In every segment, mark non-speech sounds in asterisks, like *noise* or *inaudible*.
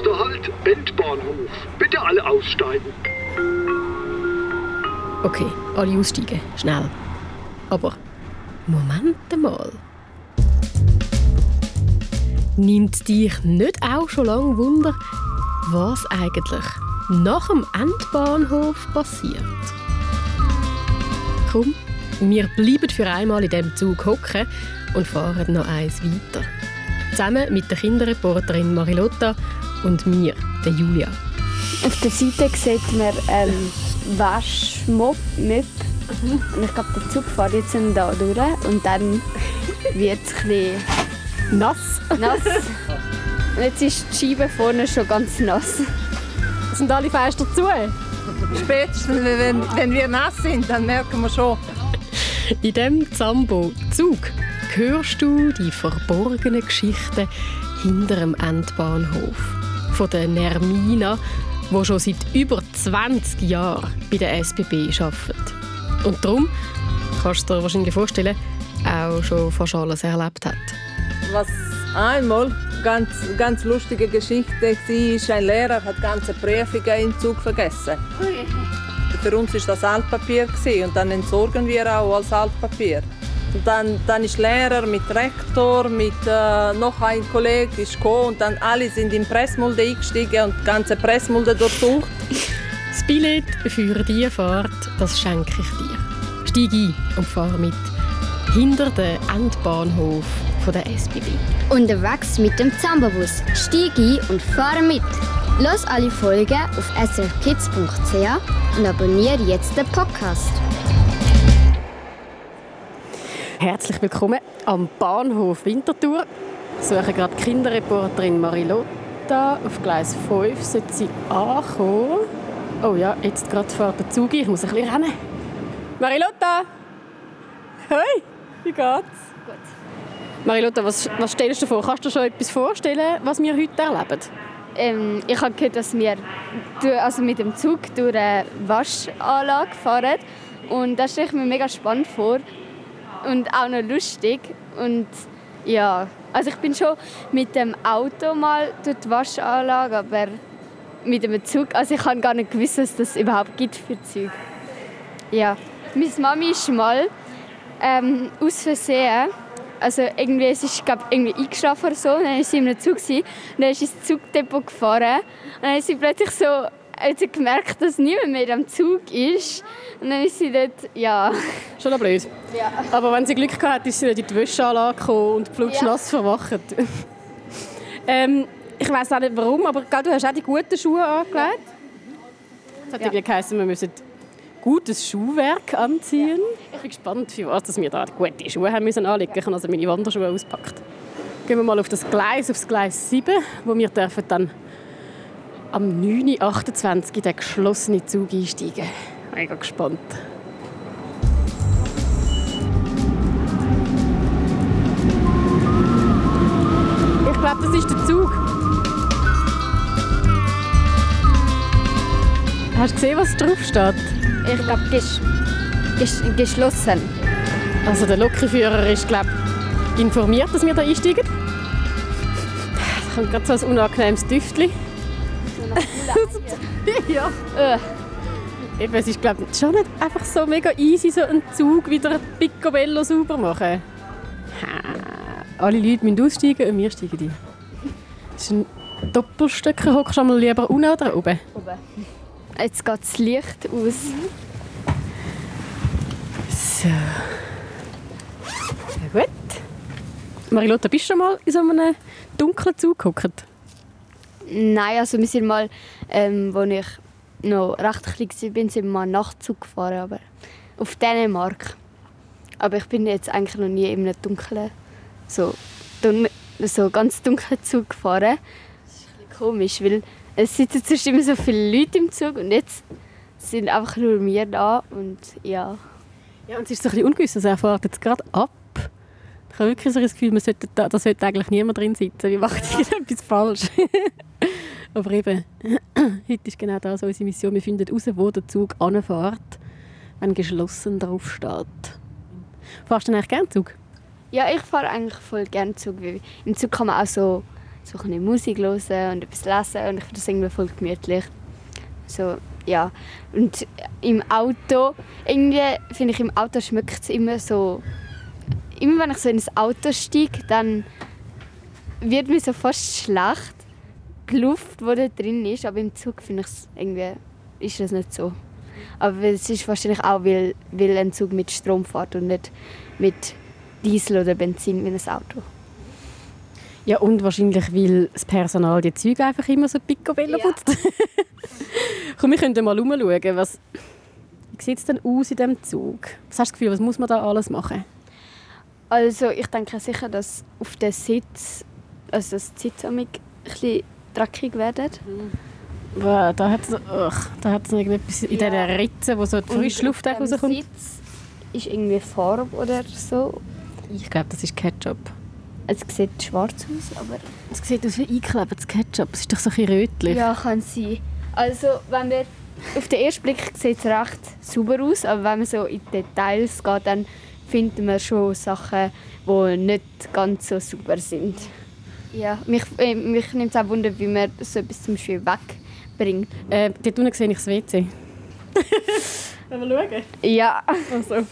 Nächster Halt, Endbahnhof. Bitte alle aussteigen. Okay, alle aussteigen. Schnell. Aber Moment mal. Nimmt dich nicht auch schon lange Wunder, was eigentlich nach dem Endbahnhof passiert? Komm, wir bleiben für einmal in dem Zug hocken und fahren noch eins weiter. Zusammen mit der Kinderreporterin Marilotta und mir, der Julia. Auf der Seite sieht man einen Waschmob. Und ich glaube, der Zug fährt jetzt da durch und dann wird es ein bisschen Nass. nass. Und jetzt ist die Scheibe vorne schon ganz nass. Sind alle Fenster zu? Spätestens, wenn, wenn wir nass sind, dann merken wir schon. In diesem Zambo-Zug hörst du die verborgenen Geschichten hinter dem Endbahnhof. Von der Nermina, die schon seit über 20 Jahren bei der SBB arbeitet. Und darum, kannst du dir wahrscheinlich vorstellen, auch schon fast alles erlebt hat. Was einmal ganz, ganz lustige Geschichte war, ein Lehrer hat ganze Prüfungen im Zug vergessen. Für uns war das Altpapier und dann entsorgen wir auch als Altpapier. Dann, dann ist Lehrer mit Rektor, mit äh, noch ein Kollege ist gekommen und dann alle sind in Pressmulde eingestiegen und die ganze Pressmulde durchsucht. *laughs* Das Billett für diese Fahrt, das schenke ich dir. Steig ein und fahr mit. Hinter den Endbahnhof von der SBB. Unterwegs mit dem Zambabus. Steig ein und fahre mit. Los alle Folgen auf srkids.ch und abonniere jetzt den Podcast. Herzlich willkommen am Bahnhof Winterthur. Ich suche gerade die Kinderreporterin Marilotta. Auf Gleis 5 sollte sie ankommen. Oh ja, jetzt gerade fährt der Zug. Ich muss ein bisschen rennen. Marilotta! Hoi, wie geht's? Gut. Marilotta, was, was stellst du dir vor? Kannst du dir schon etwas vorstellen, was wir heute erleben? Ähm, ich habe gehört, dass wir also mit dem Zug durch eine Waschanlage fahren. Und das stelle ich mir mega spannend vor. Und auch noch lustig. Und ja, also ich bin schon mit dem Auto mal durch die Waschanlage, aber mit dem Zug, also ich habe gar nicht gewusst, dass das überhaupt gibt für Züge. Ja, meine Mami ist mal ähm, aus Versehen, also irgendwie, es ist glaub, irgendwie eingeschlafen oder so, und dann war sie in einem Zug gewesen, und dann ist sie ins Zugdepot gefahren und dann ist sie plötzlich so, hat sie gemerkt, dass niemand mehr am Zug ist und dann ist sie dort, ja. Schon noch blöd. ja. Aber wenn sie Glück gehabt hat, ist sie nicht in die Wäscheanlage gekommen und flutschnass verwacht. *laughs* ähm, ich weiß auch nicht warum, aber gell, du hast auch die guten Schuhe angelegt. Das hat Ja. irgendwie geheißen, wir müssen gutes Schuhwerk anziehen. Ich bin gespannt, für was wir da gute Schuhe haben müssen anlegen. Ich habe also meine Wanderschuhe ausgepackt. Gehen wir mal auf das Gleis, aufs Gleis 7, wo wir dürfen dann am 9.28 in den geschlossenen Zug einsteigen. Mega gespannt. Ich glaube, das ist der Zug. Hast du gesehen, was drauf steht? Ich glaube, ges ges geschlossen. Also der Lokführer ist, glaube informiert, dass wir da einsteigen. Da kommt gerade so ein unangenehmes Düftchen. *laughs* ja. Äh, Eben, es ist, glaube schon nicht einfach so mega easy, so einen Zug wieder picobello sauber machen. Ha. Alle Leute müssen aussteigen und wir steigen ein. Das ist ein Doppelstöcker. Hockst du mal lieber unten oder oben? jetzt geht das Licht aus. So. Sehr gut. Marilotta, bist du schon mal in so einem dunklen Zug gehockt? Nein, also wir sind mal, ähm, als ich noch recht klein war, sind wir mal Nachtzug gefahren, aber auf Dänemark. Aber ich bin jetzt eigentlich noch nie in einem dunklen, so, dun so ganz dunklen Zug gefahren. Das ist ein bisschen komisch, weil es sitzen sonst immer so viele Leute im Zug und jetzt sind einfach nur wir da und ja. Ja, und es ist so ein bisschen ungewiss, also er fährt jetzt gerade ab. Ich habe wirklich so das Gefühl, man sollte da, da sollte eigentlich niemand drin sitzen. Wir machen *laughs* etwas falsch. Aber *clears throat* eben, heute ist genau das unsere Mission. Wir finden heraus, wo der Zug anfährt, wenn geschlossen drauf steht. Fahrst du eigentlich gerne Zug? Ja, ich fahre eigentlich voll gerne Zug. weil Im Zug kann man auch so so ein bisschen Musik hören und etwas lesen und ich finde das irgendwie voll gemütlich. So, ja. Und im Auto, irgendwie finde ich, im Auto schmeckt es immer so... Immer wenn ich so ins Auto steige, dann wird mir so fast schlecht. Die Luft, die da drin ist, aber im Zug finde ich es irgendwie... ist das nicht so. Aber es ist wahrscheinlich auch, weil, weil ein Zug mit Strom fährt und nicht mit Diesel oder Benzin wie ein Auto. Ja, und wahrscheinlich, weil das Personal die Züge einfach immer so picobello Ja. putzt. *laughs* Komm, wir können mal umschauen, was... Wie sieht es denn aus in diesem Zug? Was hast du das Gefühl, was muss man da alles machen? Also ich denke sicher, dass auf den Sitz, also das Sitz ein bisschen dreckig werden. Wow, Da hat es da hat's noch irgendetwas in Ja. diesen Ritzen, wo so die auf dem rauskommt. Sitz ist irgendwie Farbe oder so. Ich glaube, das ist Ketchup. Es sieht schwarz aus, aber Es sieht aus wie eingeklebtes Ketchup. Es ist doch so ein bisschen rötlich. ja, kann sein. Also wenn wir auf den ersten Blick sieht es recht sauber aus, aber wenn man so in die Details geht, dann findet man schon Sachen, die nicht ganz so sauber sind. Ja, mich, äh, mich nimmt es auch Wunder, wie man so etwas zum Beispiel wegbringt. Äh, dort unten sehe ich das WC. *laughs* Wollen wir schauen? Ja, Also.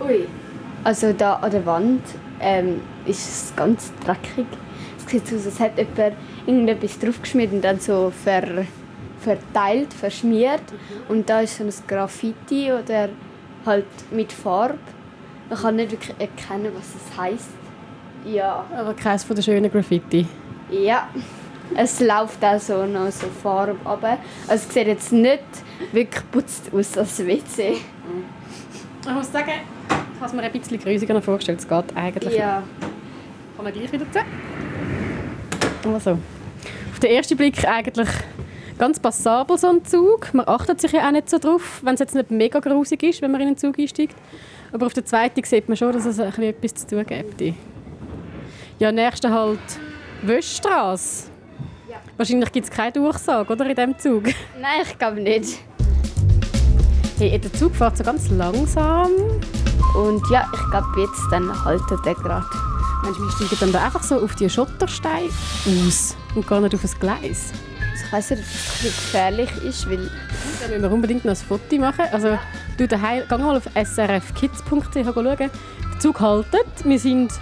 Ui. Also da an der Wand ähm, ist es ganz dreckig. Es sieht aus, als hätte jemand irgendetwas draufgeschmiert und dann so ver, verteilt, verschmiert. Und da ist so ein Graffiti oder halt mit Farbe. Man kann nicht wirklich erkennen, was es heißt. Ja. Aber keins von den schönen Graffiti. Ja. Es läuft auch so noch so Farbe runter. Also es sieht jetzt nicht wirklich geputzt aus als WC. Ich muss sagen, ich habe es mir ein bisschen grüsiger vorgestellt. Es geht eigentlich. Ja. Kann man gleich wieder zu. Also. Auf den ersten Blick eigentlich ganz passabel so ein Zug. Man achtet sich ja auch nicht so drauf, wenn es jetzt nicht mega grusig ist, wenn man in einen Zug einsteigt. Aber auf der zweiten sieht man schon, dass es ein bisschen etwas zu tun gibt. Ja, nächste halt Wöschstrasse. Wahrscheinlich gibt es keine Durchsage, oder, in diesem Zug? *laughs* Nein, ich glaube nicht. Hey, der Zug fährt so ganz langsam. Und ja, ich glaube, jetzt dann haltet er gerade. Meinst du, wir steigen dann da einfach so auf die Schottersteine aus und gehen nicht auf das Gleis? Also ich weiß nicht, ob das gefährlich ist, weil Da müssen wir unbedingt noch ein Foto machen. Also, du daheim, geh mal auf srfkids.ch schauen. Der Zug haltet. Wir sind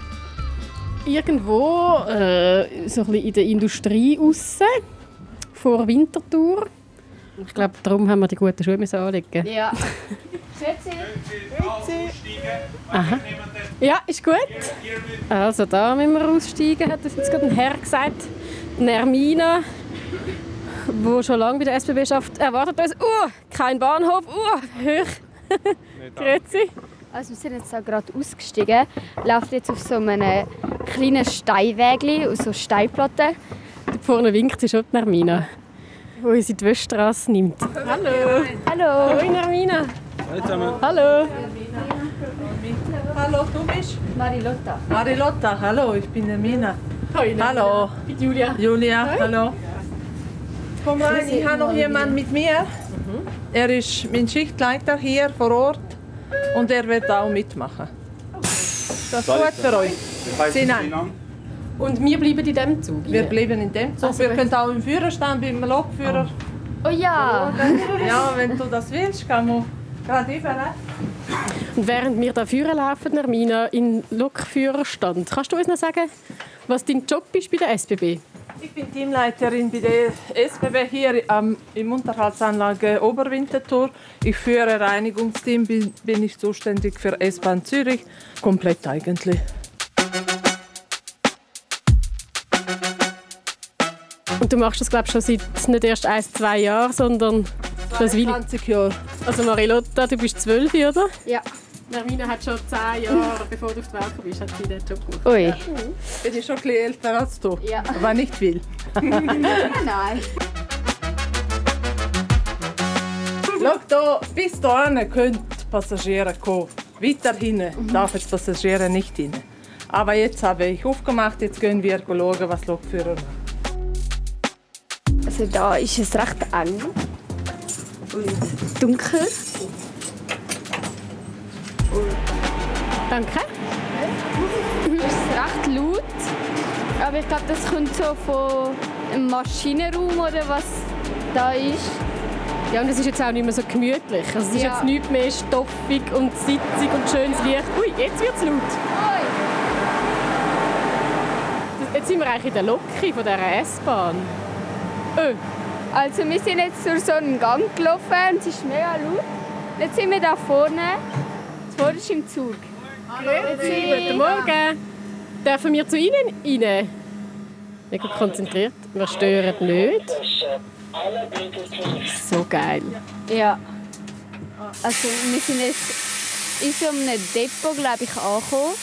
irgendwo äh, so ein bisschen in der Industrie aussen, vor Winterthur. Ich glaube, darum haben wir die guten Schuhe müssen anlegen. ja. *laughs* Aha. Ja, ist gut. Also da müssen wir aussteigen, hat das jetzt gerade ein Herr gesagt. Die Nermina, die schon lange bei der SBB schafft, erwartet uns. Uh, kein Bahnhof, uh, hoch. *laughs* Grüezi. Also wir sind jetzt gerade ausgestiegen, laufen jetzt auf so einem kleinen Steinweg aus so Steinplatten. Da vorne winkt sie schon die Nermina, die uns in die Wöschstrasse nimmt. Hallo. Hallo. Hoi Nermina. Hallo. Hallo, du bist? Marilotta. Marilotta, hallo, ich bin Hermina. Hoi Hallo, Ich bin Julia. Julia, hallo. Komm rein, ich habe noch jemanden mit mir. Er ist mein Schichtleiter hier vor Ort und er wird auch mitmachen. Das ist gut für euch. Sinan, Und wir bleiben in diesem Zug. wir bleiben in dem Zug. Also Wir gut. können auch im Führerstand beim Lokführer. Oh ja. Ja, wenn du das willst, kann man gerade eben. ne? Und während wir da führen laufen, Nermina, in Lokführerstand, kannst du uns noch sagen, was dein Job ist bei der SBB? Ich bin Teamleiterin bei der SBB hier am, im Unterhaltsanlage Oberwinterthur. Ich führe Reinigungsteam, bin, bin ich zuständig für S-Bahn Zürich. Komplett eigentlich. Und du machst das, glaube ich, schon seit nicht erst ein, zwei Jahren, sondern schon ein Weile. 20 Jahre. Also Marilotta, du bist zwölf, oder? Ja. Nermina hat schon zehn Jahre, bevor du auf die Welt bist, hat sie diesen Job gemacht. Ui. Bin ich schon ein bisschen älter als du. Ja. Aber nicht viel. *laughs* Nein. Schau, da, bis hierhin können die Passagiere kommen. Weiter hinten darf jetzt Passagiere nicht hin. Aber jetzt habe ich aufgemacht, jetzt gehen wir schauen, was Lokführer macht. Also da ist es recht eng und dunkel. Danke. Es ist recht laut Aber ich glaube, das kommt so von einem Maschinenraum oder was da ist. Ja, und es ist jetzt auch nicht mehr so gemütlich. Also es ist Ja. jetzt nicht mehr stoffig und sitzig und schönes Licht. Ui, jetzt wird es laut. Jetzt sind wir eigentlich in der Loki von dieser S-Bahn. Öh, Also wir sind jetzt durch so einen Gang gelaufen und es ist mega laut. Jetzt sind wir da vorne. Vorne ist im Zug. guten Morgen. Dürfen wir zu Ihnen rein? Mega konzentriert. Wir stören nicht. So geil. Ja. Also wir sind jetzt in so einem Depot, glaube ich, angekommen.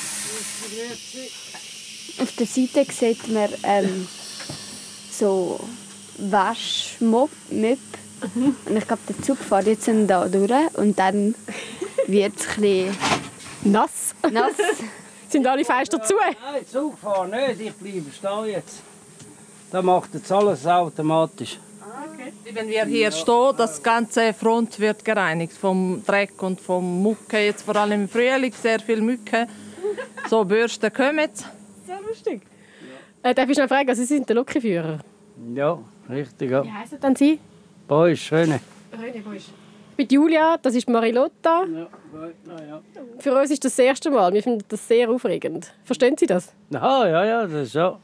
Auf der Seite sieht man ähm, so Waschmob. Möb. Und ich glaube, der Zug fährt jetzt da durch und dann wird es ein bisschen Nass. nass. *laughs* Sind alle Fenster zu? Nein, Zug fahren nicht, ich bleibe stehen jetzt. Da macht jetzt alles automatisch. Wenn wir hier stehen, das ganze Front wird gereinigt vom Dreck und vom Mucke. Jetzt vor allem im Frühling sehr viel Mücke. So Bürsten kommen jetzt. Sehr lustig. Äh, darf ich noch fragen, Sie sind der Lokführer? Ja, richtig. Ja. Wie heißen denn Sie? Boah, ist schön. Ich bin Julia, das ist Marilotta. Ja, ja. Für uns ist das das erste Mal. Wir finden das sehr aufregend. Verstehen Sie das? Ah, ja, ja, das ist so.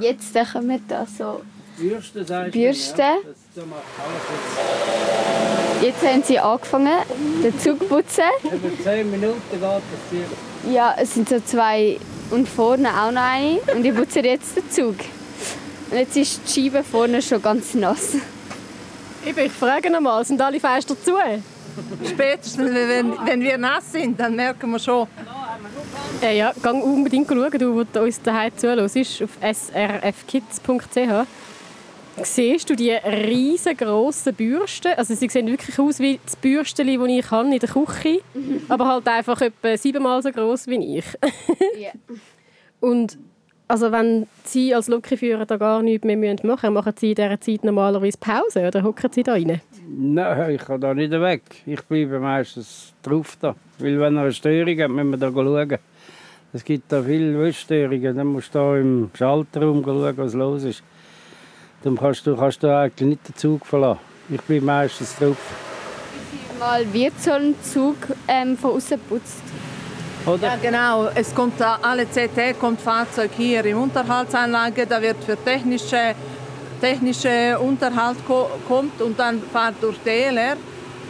Jetzt dann kommen da so. Bürste, sagst du, Bürste. Ja. Das, das macht alles Jetzt haben sie angefangen, den Zug zu putzen. jetzt. Über 10 Minuten geht das hier. Ja, es sind so zwei und vorne auch noch eine. Und ich putze jetzt den Zug. Und jetzt ist die Scheibe vorne schon ganz nass. Eben, ich frage noch mal, sind alle Fenster zu? Spätestens, wenn, wenn wir nass sind, dann merken wir schon. Äh, ja, geh unbedingt schauen, du, der uns daheim zuhörst, auf srfkids.ch. Siehst du die riesengroßen Bürsten? Also sie sehen wirklich aus wie das Bürsteli, das ich habe in der Küche, *laughs* aber halt einfach etwa siebenmal so groß wie ich. Ja. Und also wenn Sie als Lokführer da gar nichts mehr machen müssen, machen Sie in dieser Zeit normalerweise Pause oder hocken Sie da rein? Nein, ich kann da nicht weg. Ich bleibe meistens drauf da. Weil wenn er eine Störung hat, müssen wir da schauen. Es gibt da viele Störungen. Dann musst du da im Schalterraum schauen, was los ist. Dann kannst du, kannst du eigentlich nicht den Zug verlassen. Ich bleibe meistens drauf. Mal wird so ein Zug ähm, von außen geputzt. Oder? Ja, genau. Es kommt alle CT kommt Fahrzeug hier im Unterhaltsanlage. Da wird für technische, technische Unterhalt ko kommt und dann fahrt durch DLR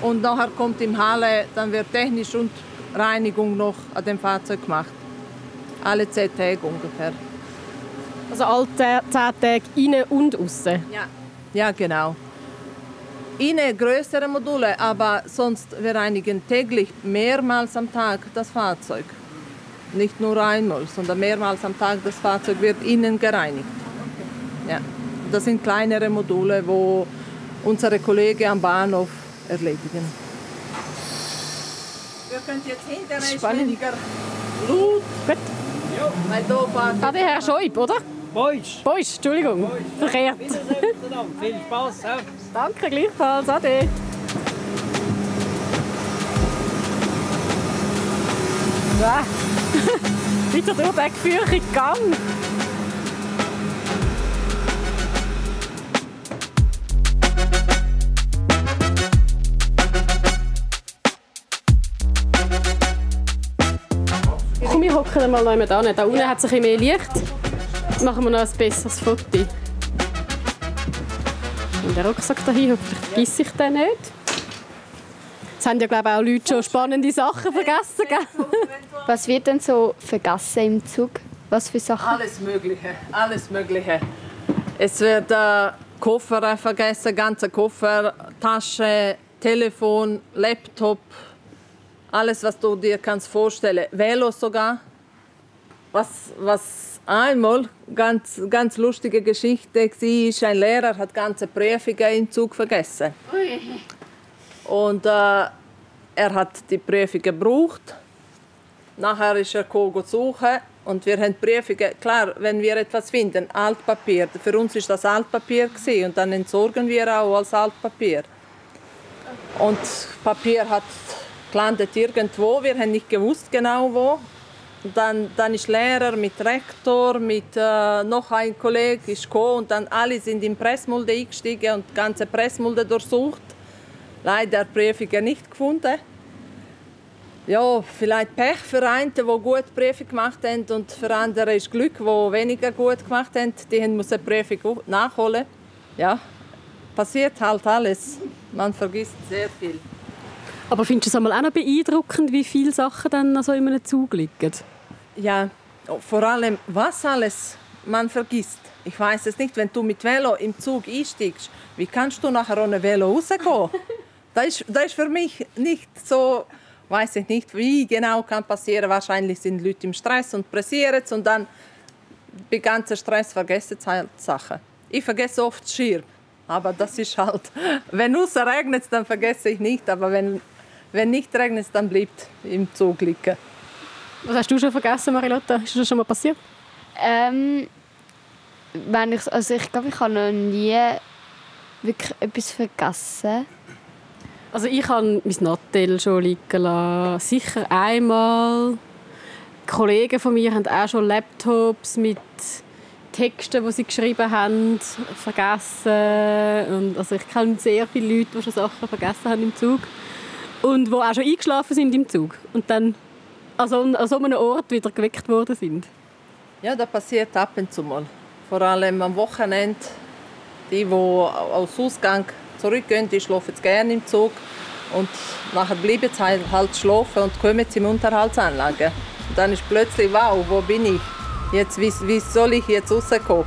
und nachher kommt im Halle, dann wird technisch und Reinigung noch an dem Fahrzeug gemacht. Alle 10 Tage ungefähr. Also alle zehn zehn Tage innen und außen. Ja. Ja, genau. Innen größere Module, aber sonst wir reinigen täglich mehrmals am Tag das Fahrzeug. Nicht nur einmal, sondern mehrmals am Tag das Fahrzeug wird innen gereinigt. Ja. Das sind kleinere Module, wo unsere Kollegen am Bahnhof erledigen. Wir können jetzt hinterher Spannend. weniger Blut, Gut. weil da der Herr Scheub, oder? Boys! Boys, Entschuldigung. Verkehrt. Wiedersehen miteinander. Viel Spaß. Ja. Danke, gleichfalls. Ade. *laughs* Ah. Weiter durch den gefürchten Gang. Komm, wir hocken mal noch jemand an. Da unten hat es ein bisschen mehr Licht. Jetzt machen wir noch ein besseres Foto. Und der Rucksack dahin, hoffentlich vergesse ich den nicht. Es haben ja, glaube ich, auch Leute schon spannende Sachen vergessen. Gell? Was wird denn so vergessen im Zug? Was für Sachen? Alles Mögliche, alles Mögliche. Es wird äh, Koffer vergessen, ganze Koffer, Tasche, Telefon, Laptop, alles, was du dir kannst vorstellen. Velo sogar. Was, was einmal ganz, ganz lustige Geschichte war, ein Lehrer hat ganze Prüfungen im Zug vergessen. Und äh, er hat die Prüfung gebraucht. Nachher ist er gekommen suchen und wir haben Prüfungen. Klar, wenn wir etwas finden, Altpapier. Für uns ist das Altpapier gewesen, und dann entsorgen wir auch als Altpapier. Und Papier hat gelandet irgendwo. Wir haben nicht gewusst genau wo. Dann, dann ist Lehrer mit Rektor, mit äh, noch ein Kollege ist gekommen und dann alle sind in Pressmulde eingestiegen und die ganze Pressmulde durchsucht. Leider Prüfungen nicht gefunden. Ja, vielleicht Pech für einen, die gut Prüfung gemacht haben und für andere ist Glück, die weniger gut gemacht haben. Die müssen die Prüfung nachholen. Ja, passiert halt alles. Man vergisst sehr viel. Aber findest du es einmal auch noch beeindruckend, wie viele Sachen dann also in einem Zug liegen? Ja, vor allem, was alles man vergisst. Ich weiß es nicht, wenn du mit Velo im Zug einsteigst, wie kannst du nachher ohne Velo rausgehen? *laughs* das, ist, das ist für mich nicht so, weiß ich nicht, wie genau kann passieren. Wahrscheinlich sind Leute im Stress und pressieren es und dann bei ganzen Stress vergessen sie halt Sachen. Ich vergesse oft Schirm, aber das ist halt, *laughs* wenn es regnet, dann vergesse ich nicht, aber wenn wenn nicht regnet, dann bleibt im Zug liegen. Was hast du schon vergessen, Marilotta? Ist das schon mal passiert? Ähm, wenn ich, also ich glaube, ich habe noch nie wirklich etwas vergessen. Also ich habe mein Nattel schon liegen lassen. Sicher einmal. Kollegen von mir haben auch schon Laptops mit Texten, die sie geschrieben haben, vergessen. Und also ich kenne sehr viele Leute, die schon Sachen vergessen haben im Zug und die auch schon eingeschlafen sind im Zug und dann an so einem Ort wieder geweckt worden sind. Ja, das passiert ab und zu mal. Vor allem am Wochenende. Die, die aus Ausgang zurückgehen, die schlafen gerne im Zug. Und nachher bleiben sie halt, halt schlafen und kommen in Unterhaltsanlage. Und dann ist plötzlich, wow, wo bin ich? Jetzt, wie, wie soll ich jetzt rauskommen?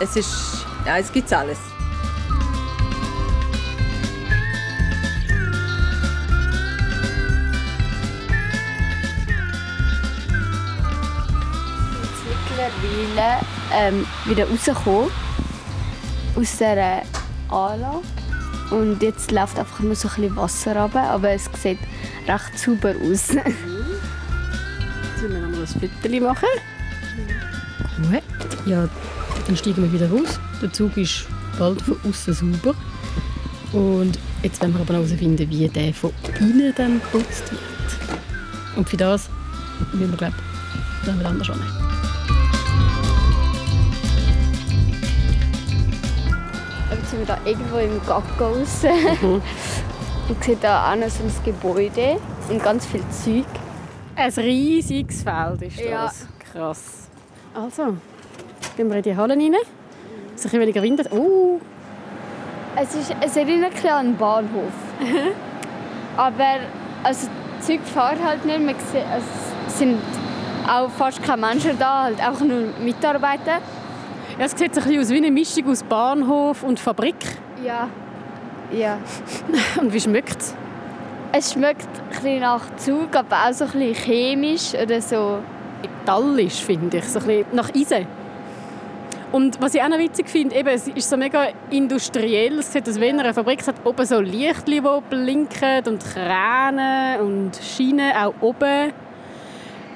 Es ist, ja, es gibt alles. Mittlerweile ähm, wieder rausgekommen aus dieser Anlage. Und jetzt läuft einfach nur so ein bisschen Wasser runter, aber es sieht recht sauber aus. *laughs* Jetzt müssen wir noch mal ein Foto machen. Gut. Ja, dann steigen wir wieder raus. Der Zug ist bald von außen sauber. Und jetzt wollen wir aber herausfinden, wie der von innen dann geputzt wird. Und für das müssen wir, glaube ich, dann anders annehmen. Sind wir da irgendwo im Gacko raus. Mhm. *laughs* und sehe da auch noch so ein Gebäude und ganz viel Zeug. Ein riesiges Feld ist das. Ja. Krass. Also, gehen wir in die Halle rein. Es ist ein weniger Wind. Oh. Es, ist, es erinnert ein an einen Bahnhof. *laughs* Aber also, die Züge fahren halt nicht. Sieht, also, es sind auch fast keine Menschen da, halt einfach nur Mitarbeiter. Ja, es sieht ein aus wie eine Mischung aus Bahnhof und Fabrik. Ja. Ja. *laughs* und wie schmeckt es? Es schmeckt ein nach Zug, aber auch so ein chemisch oder so. Metallisch, finde ich. So ein nach Eisen. Und was ich auch noch witzig finde, eben, es ist so mega industriell. Es sieht aus wie eine Fabrik. Es hat oben so Lichtli, die blinken und Kräne und Schienen auch oben.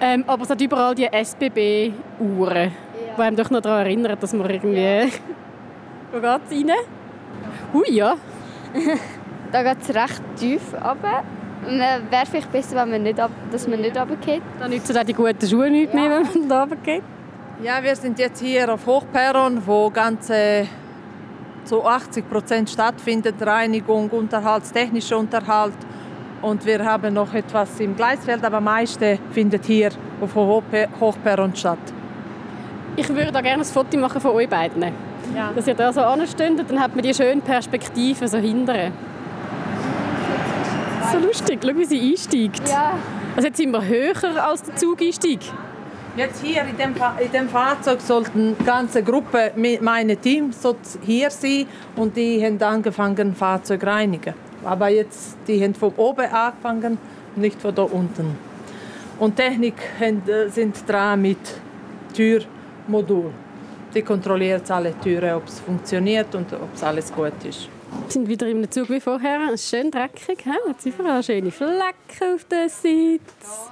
Ähm, aber es hat überall die SBB-Uhren die einem doch noch daran erinnert, dass man irgendwie... Ja. *laughs* Wo geht es rein? Hui, ja. *laughs* da geht es recht tief runter. Dann wäre vielleicht besser, wenn man nicht ab, dass man nicht runtergeht. Dann nützen auch die guten Schuhe nicht ja. mehr, wenn man da runtergeht. Ja, wir sind jetzt hier auf Hochperron, wo ganze zu 80 Prozent stattfindet. Reinigung, Unterhalt, technischer Unterhalt. Und wir haben noch etwas im Gleisfeld, aber meiste findet hier auf Hochperron statt. Ich würde da gerne ein Foto machen von euch beiden. Ja. Dass ihr da so ansteht, dann hat man die schöne Perspektive so hinterher. So lustig, schau wie sie einsteigt. Ja. Also jetzt sind wir höher als der Zugeinstieg. Jetzt hier in dem, in dem Fahrzeug sollten eine ganze Gruppe meine Team hier sein und die haben angefangen Fahrzeug reinigen. Aber jetzt die haben von oben angefangen, nicht von da unten. Und Technik äh, sind dran mit Tür Modul. Die kontrolliert alle Türen, ob es funktioniert und ob es alles gut ist. Wir sind wieder im Zug wie vorher. Es ist schön dreckig. Es sind überall schöne Flecken auf dem Sitz.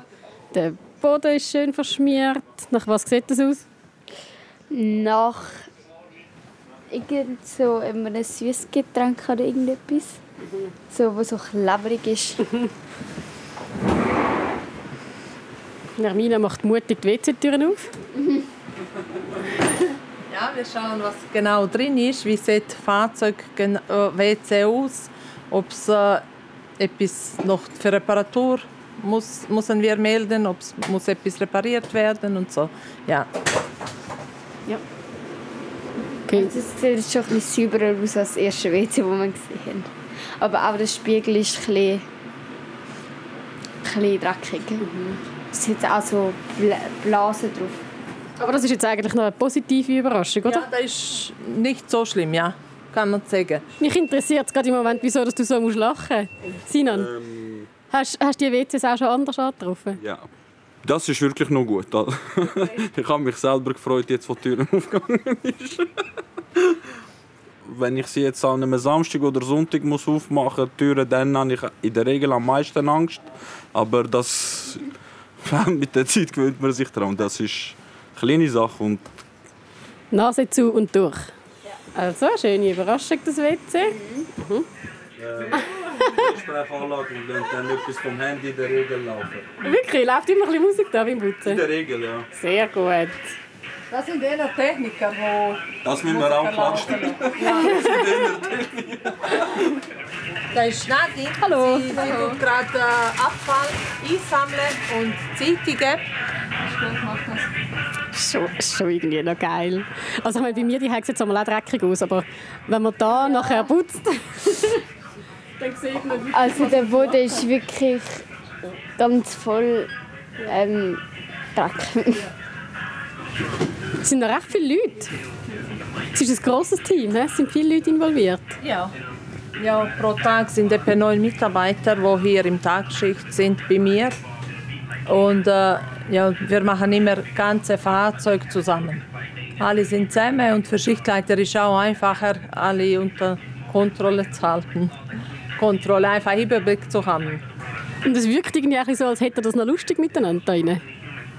Der Boden ist schön verschmiert. Nach was sieht das aus? Nach irgend so einem süßes Getränk oder irgendetwas. So, was so klebrig ist. *laughs* Nermina macht mutig die WC-Türen auf. Ja, wir schauen, was genau drin ist. Wie sieht das Fahrzeug äh, WC aus? Ob es äh, etwas noch für Reparatur muss, müssen wir melden, ob es muss etwas repariert werden und so. Ja. Okay. Es sieht schon ein bisschen sauberer aus als das erste WC, das wir gesehen haben. Aber auch der Spiegel ist ein bisschen, ein bisschen dreckig. Es hat auch so Bla- Blasen drauf. Aber das ist jetzt eigentlich noch eine positive Überraschung, oder? ja, das ist nicht so schlimm, ja, kann man sagen. Mich interessiert gerade im Moment, wieso dass du so musst lachen musst. Sinan, hast, hast du die WCs auch schon anders angetroffen? Ja. Das ist wirklich noch gut. *laughs* ich habe mich selber gefreut, jetzt wo die Türen *laughs* aufgegangen ist. Wenn ich sie jetzt an einem Samstag oder Sonntag muss aufmachen die Türen, dann habe ich in der Regel am meisten Angst. Aber das *laughs* mit der Zeit gewöhnt man sich daran. Das ist kleine Sache und Nase zu und durch. Also, eine schöne Überraschung, das WC. Sprechanlage und dann etwas vom Handy in der Regel laufen. Wirklich, läuft immer ein bisschen Musik da beim In Putzen? der Regel, ja. Sehr gut. Das sind die Techniker, die Das müssen wir auch klatschen. *laughs* Da ist Nadine. Hallo. Sie, sie tut gerade äh, Abfall einsammeln und Zeitungen. Schon, schon irgendwie noch geil. Also ich meine, bei mir die sieht es einmal auch dreckig aus, aber wenn man da nachher putzt, *laughs* dann sieht man, wie Also der Boden ist wirklich ganz voll ähm, Dreck. Es sind noch recht viele Leute. Es ist ein grosses Team, he? es sind viele Leute involviert. Ja. ja, pro Tag sind etwa neun Mitarbeiter, die hier im Tagschicht sind bei mir. Und äh, ja, wir machen immer ganze Fahrzeuge zusammen. Alle sind zusammen und für Schichtleiter ist auch einfacher, alle unter Kontrolle zu halten. Kontrolle, einfach Überblick zu haben. Und es wirkt irgendwie auch so, als hätte das noch lustig miteinander da rein.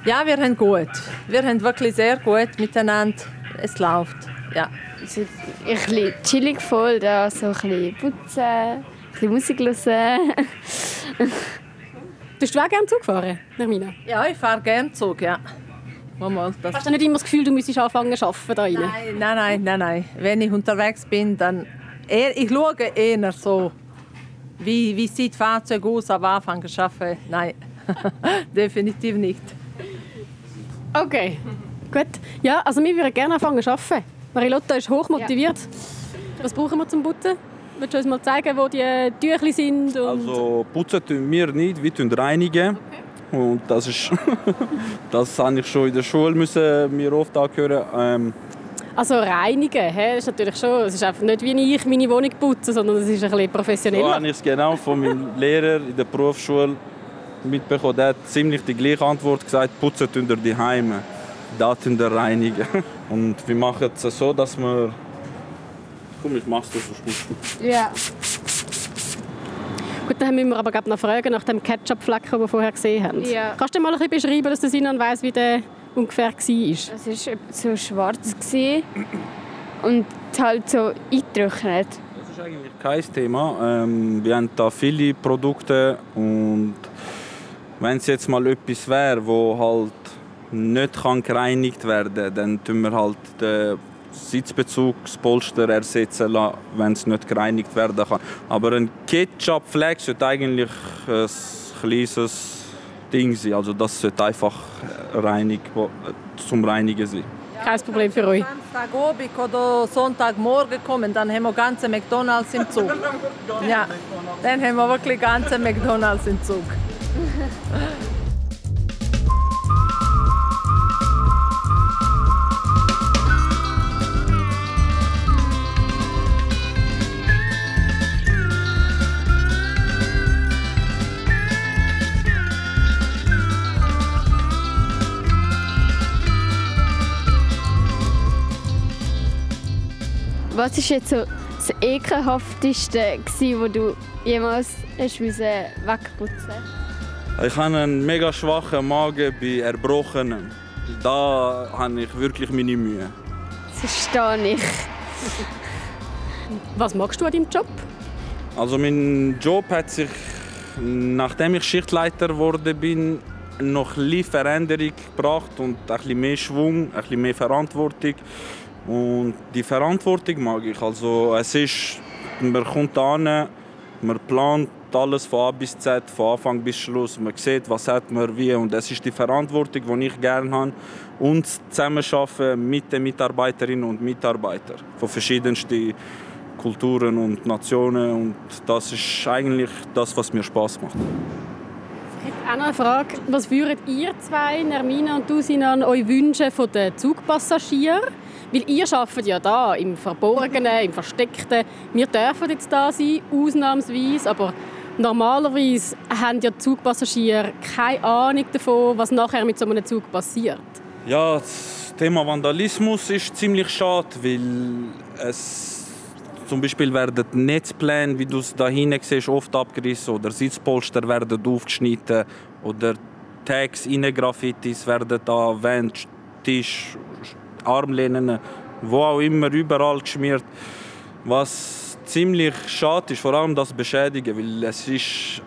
Ja, wir haben gut. Wir haben wirklich sehr gut miteinander. Es läuft. Ja. Es ist ein bisschen chillig voll, da so ein bisschen putzen, ein bisschen Musik hören. *laughs* Bist du auch gerne Zug gefahren, Nermina? ja, ich fahre gerne Zug. Ja. Mal, das Hast du nicht immer das Gefühl, du müsstest anfangen zu arbeiten da? Nein, nein, nein, nein, nein. Wenn ich unterwegs bin, dann eher, ich schaue eher so, wie, wie sieht Fahrzeug aus am Anfang zu arbeiten. Nein, *laughs* definitiv nicht. Okay, gut. Ja, also wir würden gerne anfangen zu arbeiten. Marilotta ist hoch motiviert. Was brauchen wir zum Putzen? Willst du uns mal zeigen, wo die Tüchli sind? Also putzen tun wir nicht, wir tun reinigen. Und das ist, *laughs* das habe ich schon in der Schule müssen mir oft angehören. Ähm, also reinigen, das ist natürlich schon, es ist einfach nicht wie ich meine Wohnung putze, sondern es ist ein bisschen so professioneller. habe ich es genau von meinem *laughs* Lehrer in der Berufsschule mitbekommen. Der hat ziemlich die gleiche Antwort gesagt: Putzen tun die Heime, da tun reinigen. *laughs* Und wir machen es so, dass wir Komm, ich mach's das so gut. Ja. Gut, dann müssen wir aber glaub, noch fragen nach dem Ketchup-Flecken, den wir vorher gesehen haben. Ja. Kannst du mal ein bisschen beschreiben, dass der Sinan weiss, wie der ungefähr war? Es war so schwarz und halt so eingetrocknet. Das ist eigentlich kein Thema. Ähm, wir haben da viele Produkte und wenn es jetzt mal etwas wäre, wo halt nicht kann gereinigt werden, dann tun wir halt den Sitzbezugspolster ersetzen, lassen, wenn es nicht gereinigt werden kann. Aber ein Ketchup-Fleck sollte eigentlich ein kleines Ding sein. Also das sollte einfach reinig, zum Reinigen sein. Kein Problem für euch. Samstagabend oder Sonntagmorgen kommen, dann haben wir ganze McDonalds im Zug. *laughs* Ja, dann haben wir wirklich ganze McDonalds im Zug. *laughs* Was war jetzt so das ekelhafteste, gewesen, wo du jemals hast müssen wegputzen Ich habe einen mega schwachen Magen bei Erbrochenen. Da habe ich wirklich meine Mühe. Das verstehe ich. Was magst du an deinem Job? Also mein Job hat sich, nachdem ich Schichtleiter geworden bin, noch ein bisschen Veränderung gebracht und ein bisschen mehr Schwung, ein bisschen mehr Verantwortung. Und die Verantwortung mag ich. Also es ist, man kommt an, man plant alles von A bis Z, von Anfang bis Schluss. Man sieht, was hat man wie und es ist die Verantwortung, die ich gerne habe und zusammenarbeiten mit den Mitarbeiterinnen und Mitarbeitern von verschiedensten Kulturen und Nationen und das ist eigentlich das, was mir Spaß macht. Ich habe auch noch eine Frage. Was würdet ihr zwei, Nermina und du, euch wünschen von den Zugpassagieren? Weil ihr arbeitet ja da im Verborgenen, im Versteckten. Wir dürfen jetzt da sein, ausnahmsweise, aber normalerweise haben ja Zugpassagiere keine Ahnung davon, was nachher mit so einem Zug passiert. Ja, das Thema Vandalismus ist ziemlich schade, weil es zum Beispiel werden Netzpläne, wie du es da hinten siehst, oft abgerissen oder Sitzpolster werden aufgeschnitten oder Tags, Graffitis werden da Wände, Tisch, Armlehnen, wo auch immer, überall geschmiert. Was ziemlich schade ist, vor allem das Beschädigen, weil es ist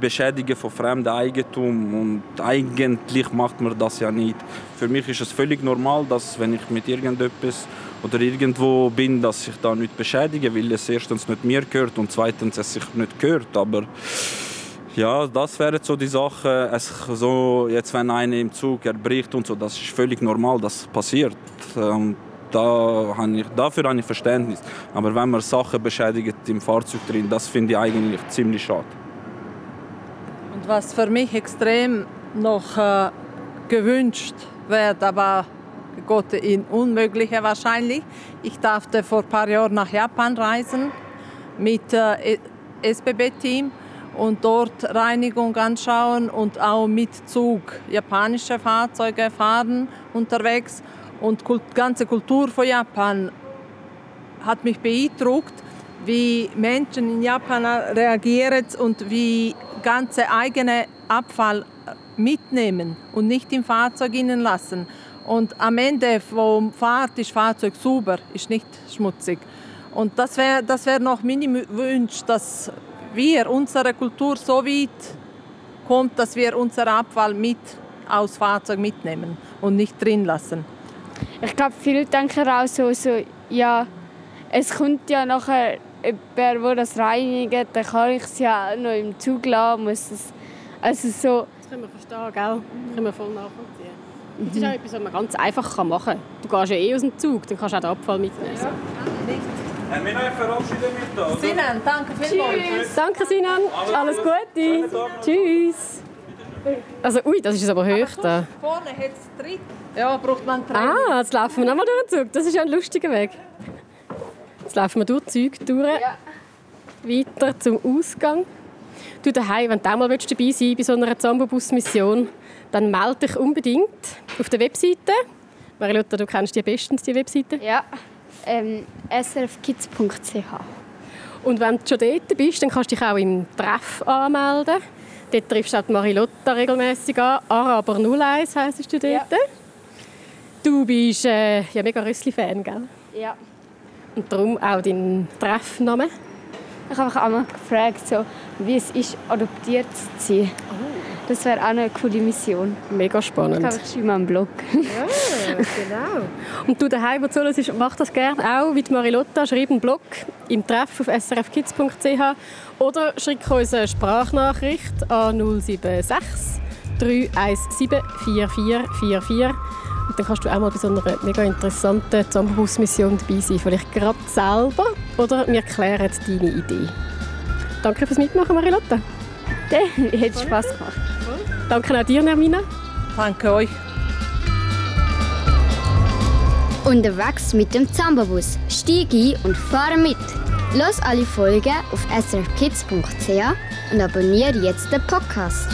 Beschädigen von fremdem Eigentum und eigentlich macht man das ja nicht. Für mich ist es völlig normal, dass wenn ich mit irgendetwas oder irgendwo bin, dass ich da nicht beschädige, weil es erstens nicht mir gehört und zweitens es sich nicht gehört. Aber ja, das wäre so die Sache. Es so jetzt wenn einer im Zug erbricht und so, das ist völlig normal, das passiert. Und da habe ich, dafür habe ich Verständnis. Aber wenn man Sachen beschädigt im Fahrzeug drin, das finde ich eigentlich ziemlich schade. Und was für mich extrem noch äh, gewünscht wird, aber Gott in Unmögliche wahrscheinlich. Ich durfte vor ein paar Jahren nach Japan reisen mit äh, SBB-Team und dort Reinigung anschauen und auch mit Zug japanische Fahrzeuge fahren unterwegs. Und die ganze Kultur von Japan hat mich beeindruckt, wie Menschen in Japan reagieren und wie ganze eigene Abfall mitnehmen und nicht im Fahrzeug innen lassen. Und am Ende vom Fahrt ist das Fahrzeug sauber, ist nicht schmutzig. Und das wäre das wär noch mein Wunsch, dass wir, unsere Kultur so weit kommt, dass wir unseren Abfall mit aus Fahrzeug mitnehmen und nicht drin lassen. Ich glaube, viele denken auch so, so, ja, es kommt ja nachher jemand, der das reinigt, dann kann ich es ja noch im Zug lassen, muss es, also so. Das können wir verstehen, gell? Das können wir voll nachvollziehen. Das ist auch etwas, was man ganz einfach machen kann. Du gehst ja eh aus dem Zug, dann kannst du auch den Abfall mitnehmen. Ja. Haben wir noch verabschieden mit da, Sinan, danke vielmals. Danke Sinan, alles Gute. Tschüss. Also, ui, das ist aber hoch da. Vorne hat es dritt. Ja, braucht man drei. Ah, jetzt laufen wir nochmal durch den Zug. Das ist ja ein lustiger Weg. Jetzt laufen wir durch die Züge durch. Ja. Weiter zum Ausgang. Du daheim, wenn du auch mal dabei sein willst bei so einer Zambobus-Mission, dann melde dich unbedingt auf der Webseite. Marilotta, du kennst die bestens, die Webseite. Ja, ähm, srfkids.ch. Und wenn du schon dort bist, dann kannst du dich auch im Treff anmelden. Dort triffst du auch die Marilotta regelmäßig an. Araber 01 heisst du dort. Ja. Du bist äh, ja mega Rössli-Fan, gell? Ja. Und darum auch dein Treffname. Ich habe mich auch mal gefragt, so, wie es ist, adoptiert zu sein. Das wäre auch eine coole Mission. Mega Ich spannend. glaube, ich schreibe mal einen Blog. Ja, genau. *laughs* Und du daheim, wo du zuhörst, mach das gerne auch wie die Marilotta. Schreib einen Blog im Treff auf srfkids.ch oder schick uns eine Sprachnachricht an 076 317 4444. Und dann kannst du auch mal bei so einer mega interessanten Zambus-Mission dabei sein. Vielleicht gerade selber oder wir klären deine Idee. Danke fürs Mitmachen, Marilotta. *laughs* Hat Spaß gemacht. Danke auch dir, Nermina. Danke euch. Unterwegs mit dem Zambabus. Stieg ein und fahre mit. Los alle Folgen auf srkids.ch und abonniere jetzt den Podcast.